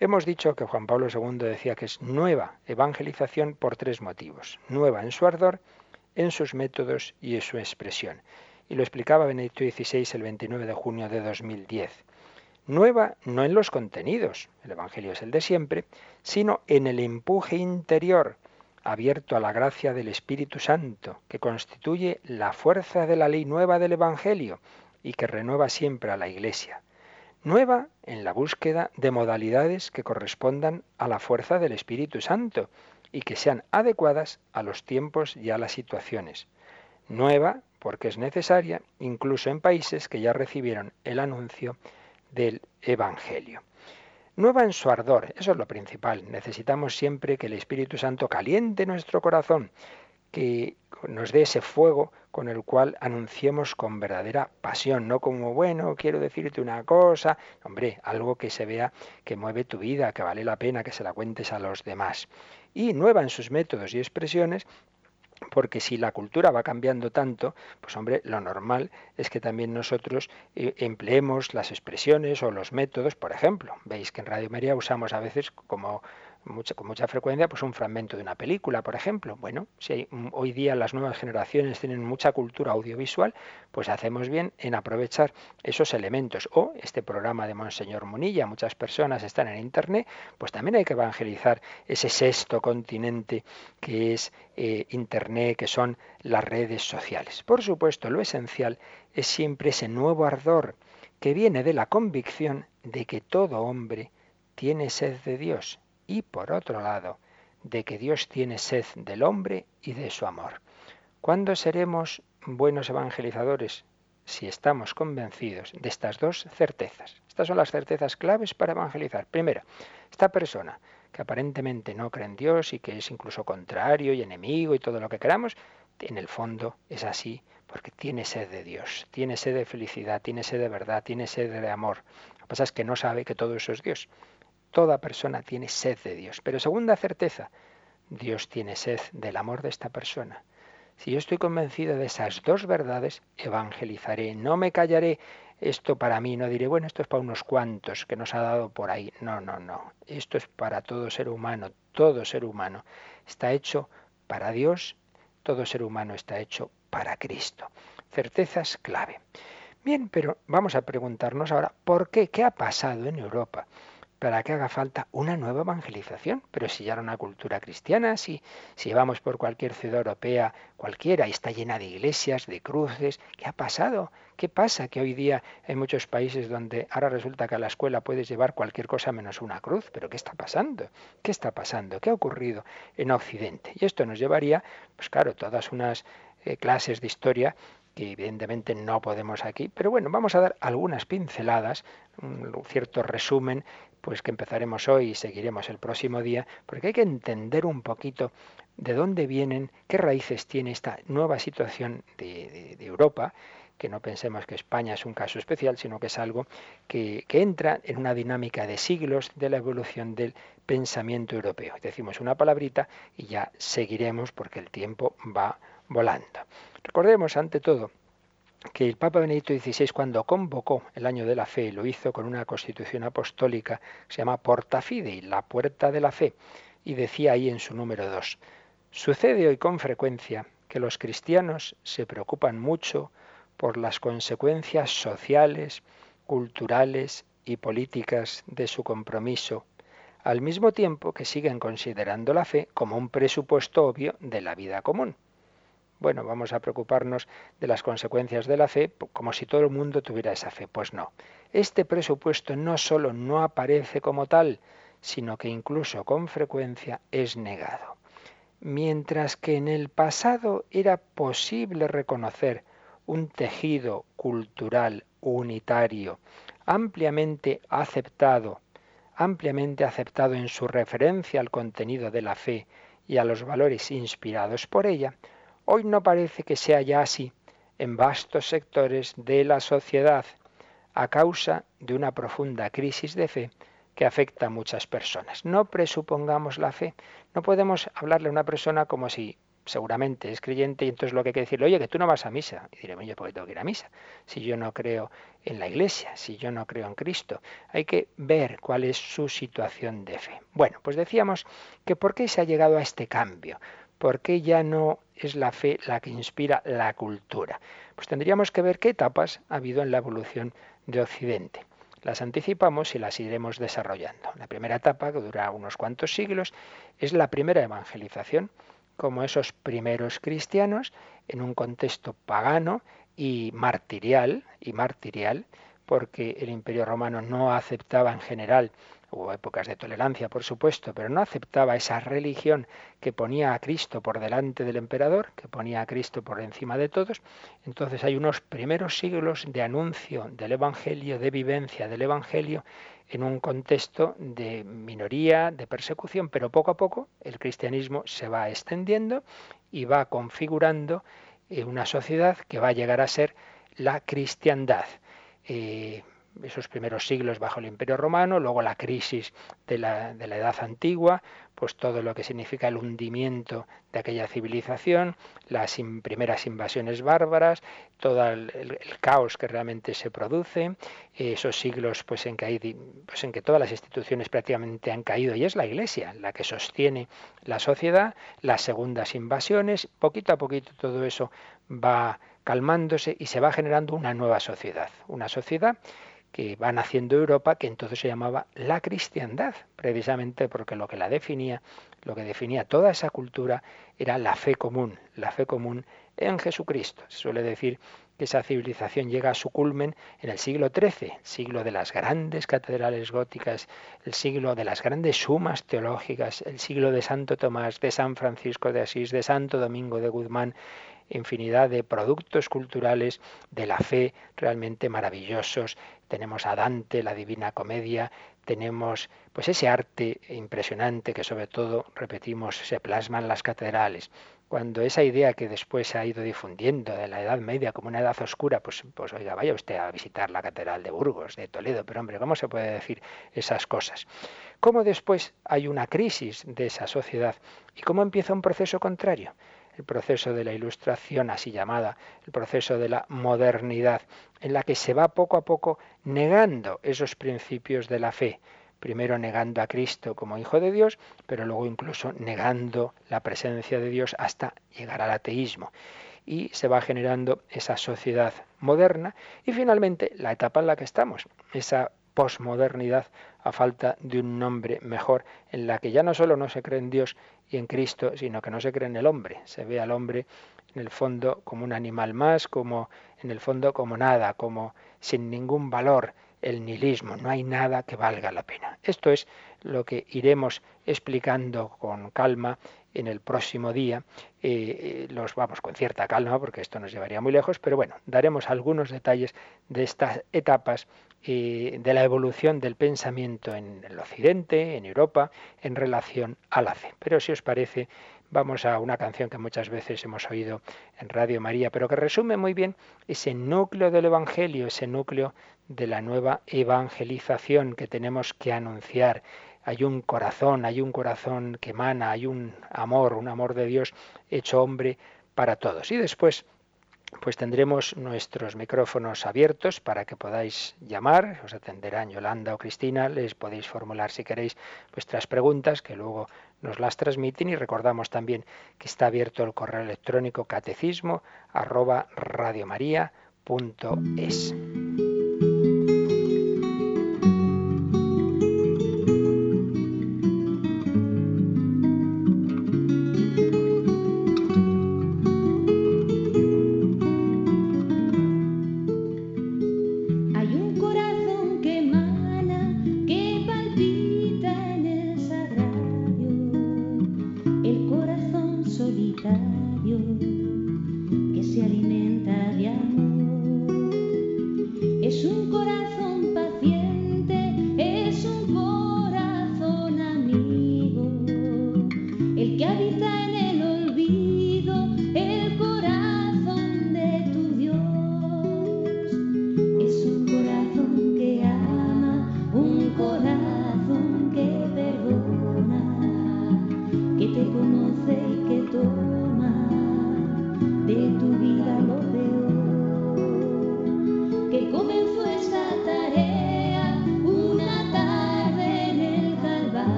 Hemos dicho que Juan Pablo II decía que es nueva evangelización por tres motivos. Nueva en su ardor, en sus métodos y en su expresión. Y lo explicaba Benedicto XVI el 29 de junio de 2010. Nueva no en los contenidos, el Evangelio es el de siempre, sino en el empuje interior, abierto a la gracia del Espíritu Santo, que constituye la fuerza de la ley nueva del Evangelio y que renueva siempre a la Iglesia nueva en la búsqueda de modalidades que correspondan a la fuerza del Espíritu Santo y que sean adecuadas a los tiempos y a las situaciones. Nueva porque es necesaria incluso en países que ya recibieron el anuncio del Evangelio. Nueva en su ardor, eso es lo principal. Necesitamos siempre que el Espíritu Santo caliente nuestro corazón, que nos dé ese fuego con el cual anunciemos con verdadera pasión, no como, bueno, quiero decirte una cosa, hombre, algo que se vea que mueve tu vida, que vale la pena que se la cuentes a los demás. Y nueva en sus métodos y expresiones, porque si la cultura va cambiando tanto, pues hombre, lo normal es que también nosotros eh, empleemos las expresiones o los métodos, por ejemplo, veis que en Radio María usamos a veces como con mucha frecuencia pues un fragmento de una película, por ejemplo. Bueno, si hoy día las nuevas generaciones tienen mucha cultura audiovisual, pues hacemos bien en aprovechar esos elementos. O este programa de Monseñor Munilla, muchas personas están en Internet, pues también hay que evangelizar ese sexto continente que es eh, Internet, que son las redes sociales. Por supuesto, lo esencial es siempre ese nuevo ardor que viene de la convicción de que todo hombre tiene sed de Dios y por otro lado, de que Dios tiene sed del hombre y de su amor. ¿Cuándo seremos buenos evangelizadores? Si estamos convencidos de estas dos certezas. Estas son las certezas claves para evangelizar. Primera, esta persona que aparentemente no cree en Dios y que es incluso contrario y enemigo y todo lo que queramos, en el fondo es así porque tiene sed de Dios, tiene sed de felicidad, tiene sed de verdad, tiene sed de amor. Lo que pasa es que no sabe que todo eso es Dios. Toda persona tiene sed de Dios. Pero segunda certeza, Dios tiene sed del amor de esta persona. Si yo estoy convencido de esas dos verdades, evangelizaré, no me callaré esto para mí, no diré, bueno, esto es para unos cuantos que nos ha dado por ahí. No, no, no. Esto es para todo ser humano, todo ser humano. Está hecho para Dios, todo ser humano está hecho para Cristo. Certezas clave. Bien, pero vamos a preguntarnos ahora, ¿por qué? ¿Qué ha pasado en Europa? Para que haga falta una nueva evangelización. Pero si ya era una cultura cristiana, si, si vamos por cualquier ciudad europea, cualquiera, y está llena de iglesias, de cruces, ¿qué ha pasado? ¿Qué pasa? Que hoy día hay muchos países donde ahora resulta que a la escuela puedes llevar cualquier cosa menos una cruz. ¿Pero qué está pasando? ¿Qué está pasando? ¿Qué ha ocurrido en Occidente? Y esto nos llevaría, pues claro, todas unas eh, clases de historia que evidentemente no podemos aquí, pero bueno, vamos a dar algunas pinceladas, un cierto resumen pues que empezaremos hoy y seguiremos el próximo día, porque hay que entender un poquito de dónde vienen, qué raíces tiene esta nueva situación de, Europa, que no pensemos que España es un caso especial, sino que es algo que, entra en una dinámica de siglos de la evolución del pensamiento europeo. Decimos una palabrita y ya seguiremos porque el tiempo va volando. Recordemos ante todo que el Papa Benedicto XVI cuando convocó el año de la fe lo hizo con una constitución apostólica que se llama Porta Fidei, la puerta de la fe, y decía ahí en su número 2, sucede hoy con frecuencia que los cristianos se preocupan mucho por las consecuencias sociales, culturales y políticas de su compromiso, al mismo tiempo que siguen considerando la fe como un presupuesto obvio de la vida común bueno, vamos a preocuparnos de las consecuencias de la fe como si todo el mundo tuviera esa fe. Pues no. Este presupuesto no solo no aparece como tal, sino que incluso con frecuencia es negado. Mientras que en el pasado era posible reconocer un tejido cultural unitario, ampliamente aceptado, ampliamente aceptado en su referencia al contenido de la fe y a los valores inspirados por ella, Hoy no parece que sea ya así en vastos sectores de la sociedad a causa de una profunda crisis de fe que afecta a muchas personas. No presupongamos la fe. No podemos hablarle a una persona como si seguramente es creyente y entonces lo que hay que decirle, oye, que tú no vas a misa. Y diré, oye, ¿por qué tengo que ir a misa? Si yo no creo en la iglesia, si yo no creo en Cristo. Hay que ver cuál es su situación de fe. Bueno, pues decíamos que por qué se ha llegado a este cambio. ¿Por qué ya no es la fe la que inspira la cultura? Pues tendríamos que ver qué etapas ha habido en la evolución de Occidente. Las anticipamos y las iremos desarrollando. La primera etapa, que dura unos cuantos siglos, es la primera evangelización, como esos primeros cristianos en un contexto pagano y martirial, y martirial, porque el Imperio Romano no aceptaba en general Hubo épocas de tolerancia, por supuesto, pero no aceptaba esa religión que ponía a Cristo por delante del emperador, que ponía a Cristo por encima de todos. Entonces hay unos primeros siglos de anuncio del Evangelio, de vivencia del Evangelio, en un contexto de minoría, de persecución, pero poco a poco el cristianismo se va extendiendo y va configurando eh, una sociedad que va a llegar a ser la cristiandad. Eh, esos primeros siglos bajo el Imperio Romano, luego la crisis de la, de la, Edad Antigua, pues todo lo que significa el hundimiento de aquella civilización, las primeras invasiones bárbaras, todo el, caos que realmente se produce, esos siglos pues en, que hay, pues en que todas las instituciones prácticamente han caído y es la Iglesia la que sostiene la sociedad, las segundas invasiones, poquito a poquito todo eso va calmándose y se va generando una nueva sociedad, una sociedad que va naciendo Europa, que entonces se llamaba la cristiandad, precisamente porque lo que la definía, lo que definía toda esa cultura era la fe común, la fe común en Jesucristo. Se suele decir que esa civilización llega a su culmen en el siglo XIII, siglo de las grandes catedrales góticas, el siglo de las grandes sumas teológicas, el siglo de Santo Tomás, de San Francisco de Asís, de Santo Domingo de Guzmán, infinidad de productos culturales de la fe realmente maravillosos. Tenemos a Dante, la Divina Comedia, tenemos pues ese arte impresionante que sobre todo, repetimos, se plasma en las catedrales cuando esa idea que después se ha ido difundiendo de la Edad Media como una edad oscura, pues, pues oiga, vaya usted a visitar la Catedral de Burgos, de Toledo, pero hombre, ¿cómo se puede decir esas cosas? ¿Cómo después hay una crisis de esa sociedad y cómo empieza un proceso contrario? El proceso de la ilustración, así llamada, el proceso de la modernidad, en la que se va poco a poco negando esos principios de la fe primero negando a Cristo como Hijo de Dios, pero luego incluso negando la presencia de Dios hasta llegar al ateísmo. Y se va generando esa sociedad moderna y finalmente la etapa en la que estamos, esa posmodernidad a falta de un nombre mejor, en la que ya no solo no se cree en Dios y en Cristo, sino que no se cree en el hombre. Se ve al hombre en el fondo como un animal más, como en el fondo como nada, como sin ningún valor, el nihilismo, no hay nada que valga la pena. Esto es lo que iremos explicando con calma en el próximo día. Eh, eh, los vamos con cierta calma porque esto nos llevaría muy lejos, pero bueno, daremos algunos detalles de estas etapas eh, de la evolución del pensamiento en el Occidente, en Europa, en relación a la fe. Pero si os parece, vamos a una canción que muchas veces hemos oído en Radio María, pero que resume muy bien ese núcleo del Evangelio, ese núcleo de la nueva evangelización que tenemos que anunciar. Hay un corazón, hay un corazón que emana, hay un amor, un amor de Dios hecho hombre para todos. Y después pues tendremos nuestros micrófonos abiertos para que podáis llamar, os atenderán Yolanda o Cristina, les podéis formular si queréis vuestras preguntas que luego nos las transmiten y recordamos también que está abierto el correo electrónico catecismo arroba.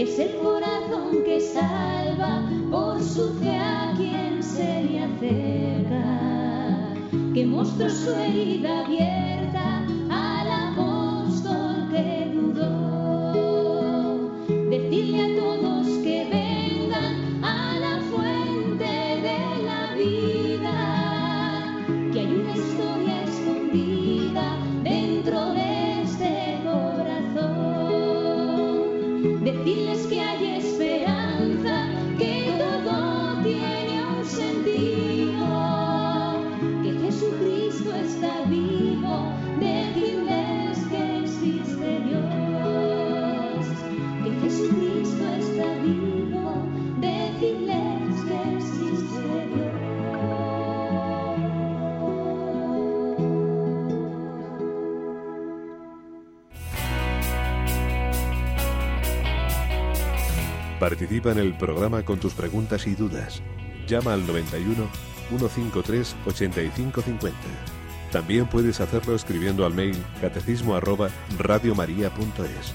Es el corazón que salva por su fe a quien se le acerca, que mostró su herida abierta Participa en el programa con tus preguntas y dudas. Llama al 91 153 8550. También puedes hacerlo escribiendo al mail catecismo arroba radiomaria.es.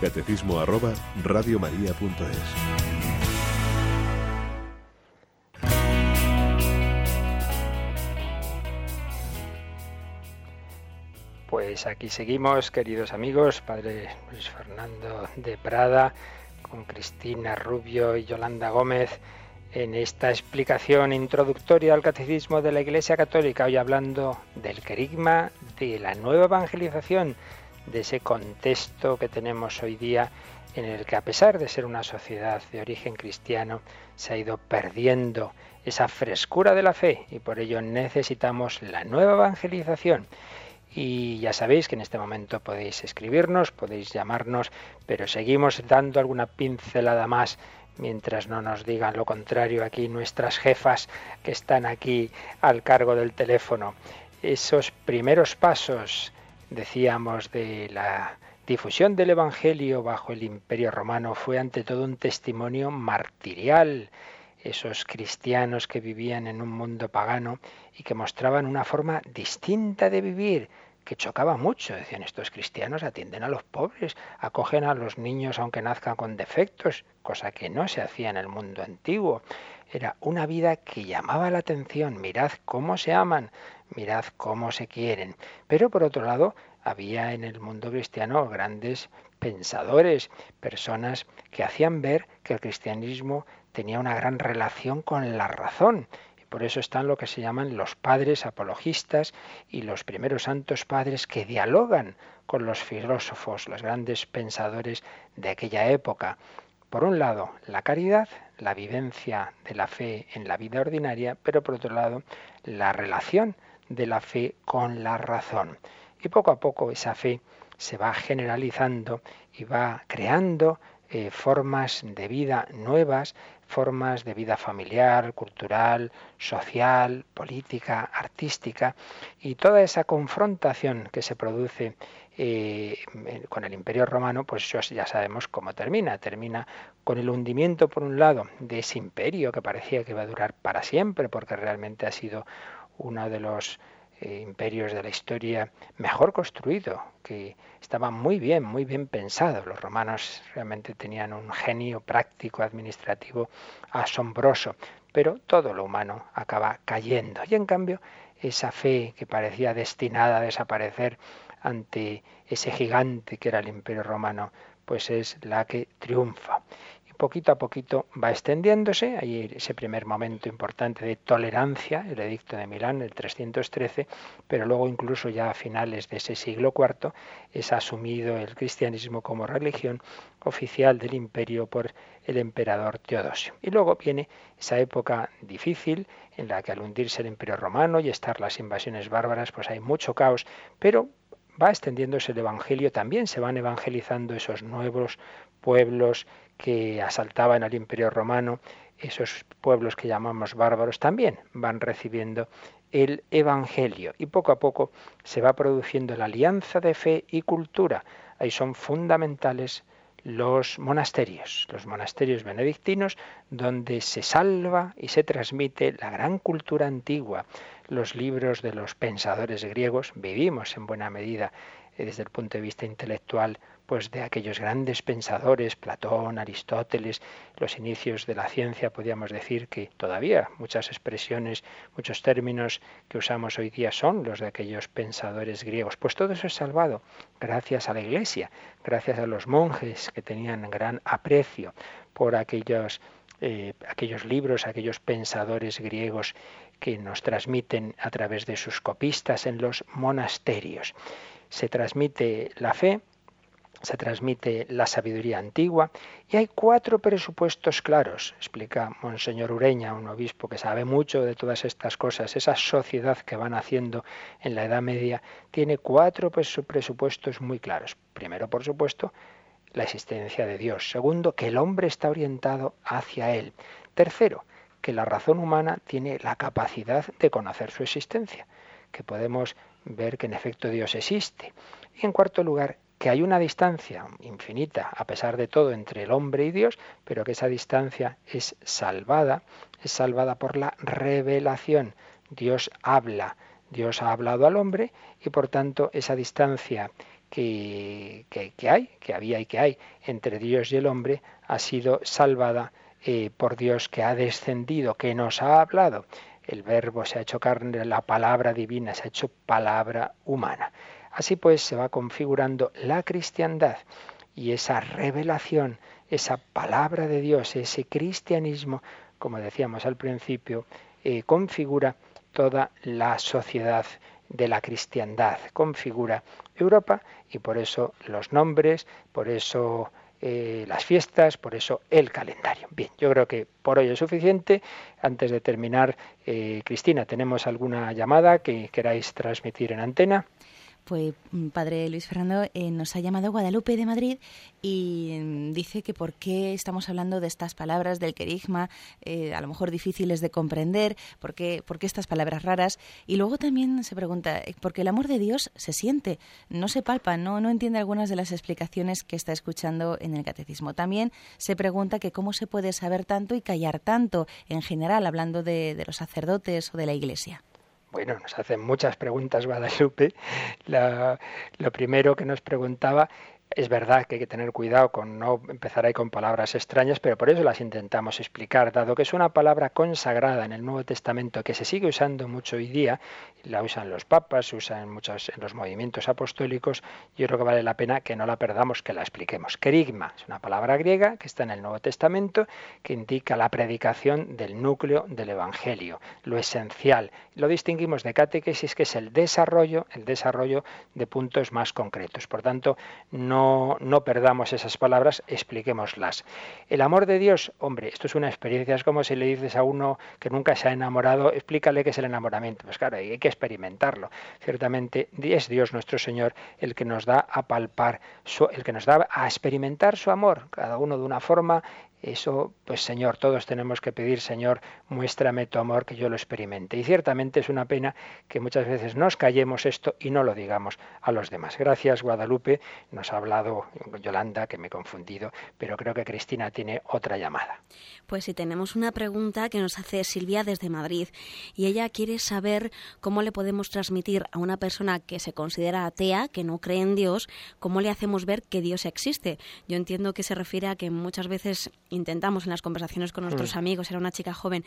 Catecismo arroba radiomaria.es. Pues aquí seguimos, queridos amigos, Padre Luis Fernando de Prada, con Cristina Rubio y Yolanda Gómez, en esta explicación introductoria al Catecismo de la Iglesia Católica, hoy hablando del querigma de la nueva evangelización, de ese contexto que tenemos hoy día en el que a pesar de ser una sociedad de origen cristiano, se ha ido perdiendo esa frescura de la fe y por ello necesitamos la nueva evangelización. Y ya sabéis que en este momento podéis escribirnos, podéis llamarnos, pero seguimos dando alguna pincelada más mientras no nos digan lo contrario aquí nuestras jefas que están aquí al cargo del teléfono. Esos primeros pasos, decíamos, de la difusión del Evangelio bajo el Imperio Romano fue ante todo un testimonio martirial. Esos cristianos que vivían en un mundo pagano y que mostraban una forma distinta de vivir, que chocaba mucho. Decían, estos cristianos atienden a los pobres, acogen a los niños aunque nazcan con defectos, cosa que no se hacía en el mundo antiguo. Era una vida que llamaba la atención. Mirad cómo se aman, mirad cómo se quieren. Pero por otro lado, había en el mundo cristiano grandes pensadores, personas que hacían ver que el cristianismo tenía una gran relación con la razón por eso están lo que se llaman los padres apologistas y los primeros santos padres que dialogan con los filósofos, los grandes pensadores de aquella época. Por un lado, la caridad, la vivencia de la fe en la vida ordinaria, pero por otro lado, la relación de la fe con la razón. Y poco a poco esa fe se va generalizando y va creando eh, formas de vida nuevas formas de vida familiar, cultural, social, política, artística, y toda esa confrontación que se produce eh, con el Imperio Romano, pues ya sabemos cómo termina. Termina con el hundimiento, por un lado, de ese imperio que parecía que iba a durar para siempre, porque realmente ha sido uno de los eh, imperios de la historia mejor construido, que estaba muy bien, muy bien pensado. Los romanos realmente tenían un genio práctico, administrativo asombroso, pero todo lo humano acaba cayendo. Y en cambio, esa fe que parecía destinada a desaparecer ante ese gigante que era el imperio romano, pues es la que triunfa poquito a poquito va extendiéndose. Hay ese primer momento importante de tolerancia, el edicto de Milán, el 313, pero luego incluso ya a finales de ese siglo IV es asumido el cristianismo como religión oficial del imperio por el emperador Teodosio. Y luego viene esa época difícil en la que al hundirse el imperio romano y estar las invasiones bárbaras, pues hay mucho caos, pero va extendiéndose el Evangelio, también se van evangelizando esos nuevos pueblos que asaltaban al imperio romano, esos pueblos que llamamos bárbaros, también van recibiendo el Evangelio y poco a poco se va produciendo la alianza de fe y cultura. Ahí son fundamentales los monasterios, los monasterios benedictinos, donde se salva y se transmite la gran cultura antigua, los libros de los pensadores griegos, vivimos en buena medida eh, desde el punto de vista intelectual pues de aquellos grandes pensadores, Platón, Aristóteles, los inicios de la ciencia, podríamos decir que todavía muchas expresiones, muchos términos que usamos hoy día son los de aquellos pensadores griegos. Pues todo eso es salvado gracias a la Iglesia, gracias a los monjes que tenían gran aprecio por aquellos, eh, aquellos libros, aquellos pensadores griegos que nos transmiten a través de sus copistas en los monasterios. Se transmite la fe, se transmite la sabiduría antigua y hay cuatro presupuestos claros, explica Monseñor Ureña, un obispo que sabe mucho de todas estas cosas. Esa sociedad que van haciendo en la Edad Media tiene cuatro presupuestos muy claros. Primero, por supuesto, la existencia de Dios. Segundo, que el hombre está orientado hacia Él. Tercero, que la razón humana tiene la capacidad de conocer su existencia, que podemos ver que en efecto Dios existe. Y en cuarto lugar, que hay una distancia infinita, a pesar de todo, entre el hombre y Dios, pero que esa distancia es salvada, es salvada por la revelación. Dios habla, Dios ha hablado al hombre y por tanto esa distancia que, que, hay, que había y que hay entre Dios y el hombre, ha sido salvada eh, por Dios que ha descendido, que nos ha hablado. El verbo se ha hecho carne, la palabra divina se ha hecho palabra humana. Así pues se va configurando la cristiandad y esa revelación, esa palabra de Dios, ese cristianismo, como decíamos al principio, eh, configura toda la sociedad de la cristiandad, configura Europa y por eso los nombres, por eso eh, las fiestas, por eso el calendario. Bien, yo creo que por hoy es suficiente. Antes de terminar, eh, Cristina, ¿tenemos alguna llamada que queráis transmitir en antena? Pues padre Luis Fernando eh, nos ha llamado Guadalupe de Madrid y mm, dice que por qué estamos hablando de estas palabras del querigma, eh, a lo mejor difíciles de comprender, por qué, por qué estas palabras raras. Y luego también se pregunta, eh, porque el amor de Dios se siente, no se palpa, no, no entiende algunas de las explicaciones que está escuchando en el catecismo. También se pregunta que cómo se puede saber tanto y callar tanto, en general, hablando de los sacerdotes o de la Iglesia. Bueno, nos hacen muchas preguntas Guadalupe. lo primero que nos preguntaba es verdad que hay que tener cuidado con no empezar ahí con palabras extrañas, pero por eso las intentamos explicar, dado que es una palabra consagrada en el Nuevo Testamento que se sigue usando mucho hoy día, la usan los papas, se usa en muchos en los movimientos apostólicos, yo creo que vale la pena que no la perdamos, que la expliquemos. Kerigma es una palabra griega que está en el Nuevo Testamento que indica la predicación del núcleo del evangelio, lo esencial. Lo distinguimos de catequesis que es el desarrollo, el desarrollo de puntos más concretos. Por tanto, no no, perdamos esas palabras, expliquémoslas. El amor de Dios, hombre, esto es una experiencia, es como si le dices a uno que nunca se ha enamorado, explícale qué es el enamoramiento. Pues claro, hay que experimentarlo. Ciertamente es Dios nuestro Señor el que nos da a palpar, el que nos da a experimentar su amor, cada uno de una forma eso, pues Señor, todos tenemos que pedir, Señor, muéstrame tu amor, que yo lo experimente. Y ciertamente es una pena que muchas veces nos callemos esto y no lo digamos a los demás. Gracias, Guadalupe. Nos ha hablado Yolanda, que me he confundido, pero creo que Cristina tiene otra llamada. Pues sí, tenemos una pregunta que nos hace Silvia desde Madrid y ella quiere saber cómo le podemos transmitir a una persona que se considera atea, que no cree en Dios, cómo le hacemos ver que Dios existe. Yo entiendo que se refiere a que muchas veces intentamos en las conversaciones con nuestros mm. amigos, era una chica joven,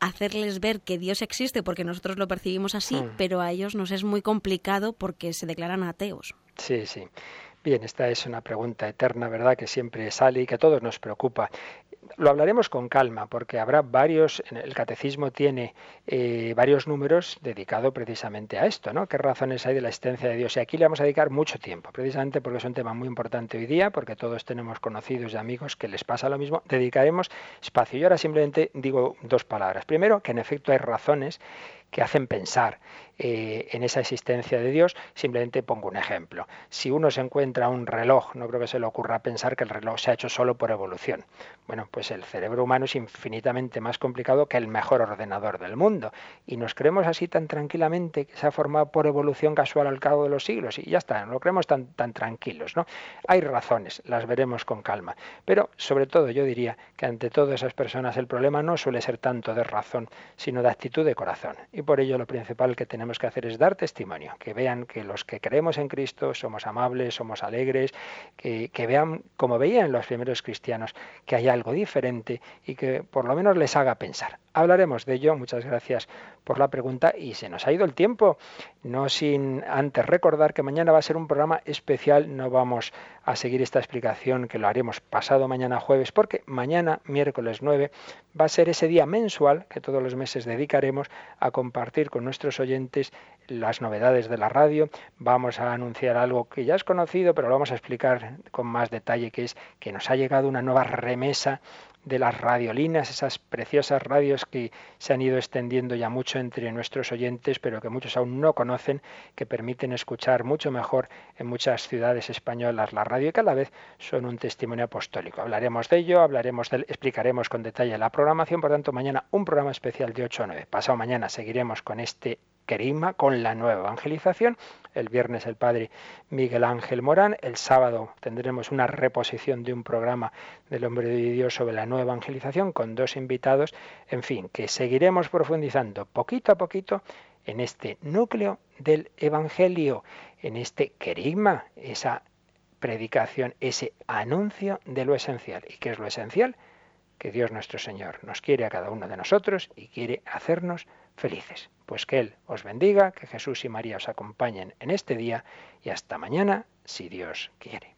hacerles ver que Dios existe porque nosotros lo percibimos así, mm. pero a ellos nos es muy complicado porque se declaran ateos. Sí, sí. Bien, esta es una pregunta eterna, ¿verdad?, que siempre sale y que a todos nos preocupa lo hablaremos con calma, porque habrá varios, el catecismo tiene eh, varios números dedicados precisamente a esto, ¿no? ¿Qué razones hay de la existencia de Dios? Y aquí le vamos a dedicar mucho tiempo, precisamente porque es un tema muy importante hoy día, porque todos tenemos conocidos y amigos que les pasa lo mismo, dedicaremos espacio. Y ahora simplemente digo dos palabras. Primero, que en efecto hay razones que hacen pensar. eh, en esa existencia de Dios. Simplemente pongo un ejemplo. Si uno se encuentra un reloj, no creo que se le ocurra pensar que el reloj se ha hecho solo por evolución. Bueno, pues el cerebro humano es infinitamente más complicado que el mejor ordenador del mundo. Y nos creemos así tan tranquilamente que se ha formado por evolución casual al cabo de los siglos. Y ya está, no lo creemos tan, tan tranquilos. ¿no? Hay razones, las veremos con calma. Pero sobre todo yo diría que ante todas esas personas el problema no suele ser tanto de razón, sino de actitud de corazón. Y por ello lo principal que tenemos que hacer es dar testimonio, que vean que los que creemos en Cristo somos amables, somos alegres, que, que vean, como veían los primeros cristianos, que hay algo diferente y que por lo menos les haga pensar. Hablaremos de ello. Muchas gracias por la pregunta y se nos ha ido el tiempo. No sin antes recordar que mañana va a ser un programa especial. No vamos a seguir esta explicación que lo haremos pasado mañana jueves porque mañana, miércoles 9, va a ser ese día mensual que todos los meses dedicaremos a compartir con nuestros oyentes las novedades de la radio. Vamos a anunciar algo que ya es conocido, pero lo vamos a explicar con más detalle, que es que nos ha llegado una nueva remesa de las radiolinas, esas preciosas radios que se han ido extendiendo ya mucho entre nuestros oyentes, pero que muchos aún no conocen, que permiten escuchar mucho mejor en muchas ciudades españolas la radio y que a la vez son un testimonio apostólico. Hablaremos de ello, hablaremos de, explicaremos con detalle la programación, por tanto mañana un programa especial de 8 a 9. Pasado mañana seguiremos con este querigma, con la nueva evangelización. El viernes el padre Miguel Ángel Morán. El sábado tendremos una reposición de un programa del Hombre de Dios sobre la nueva evangelización con dos invitados. En fin, que seguiremos profundizando poquito a poquito en este núcleo del Evangelio, en este querigma, esa predicación, ese anuncio de lo esencial. ¿Y qué es lo esencial? Que Dios nuestro Señor nos quiere a cada uno de nosotros y quiere hacernos felices. Pues que Él os bendiga, que Jesús y María os acompañen en este día y hasta mañana, si Dios quiere.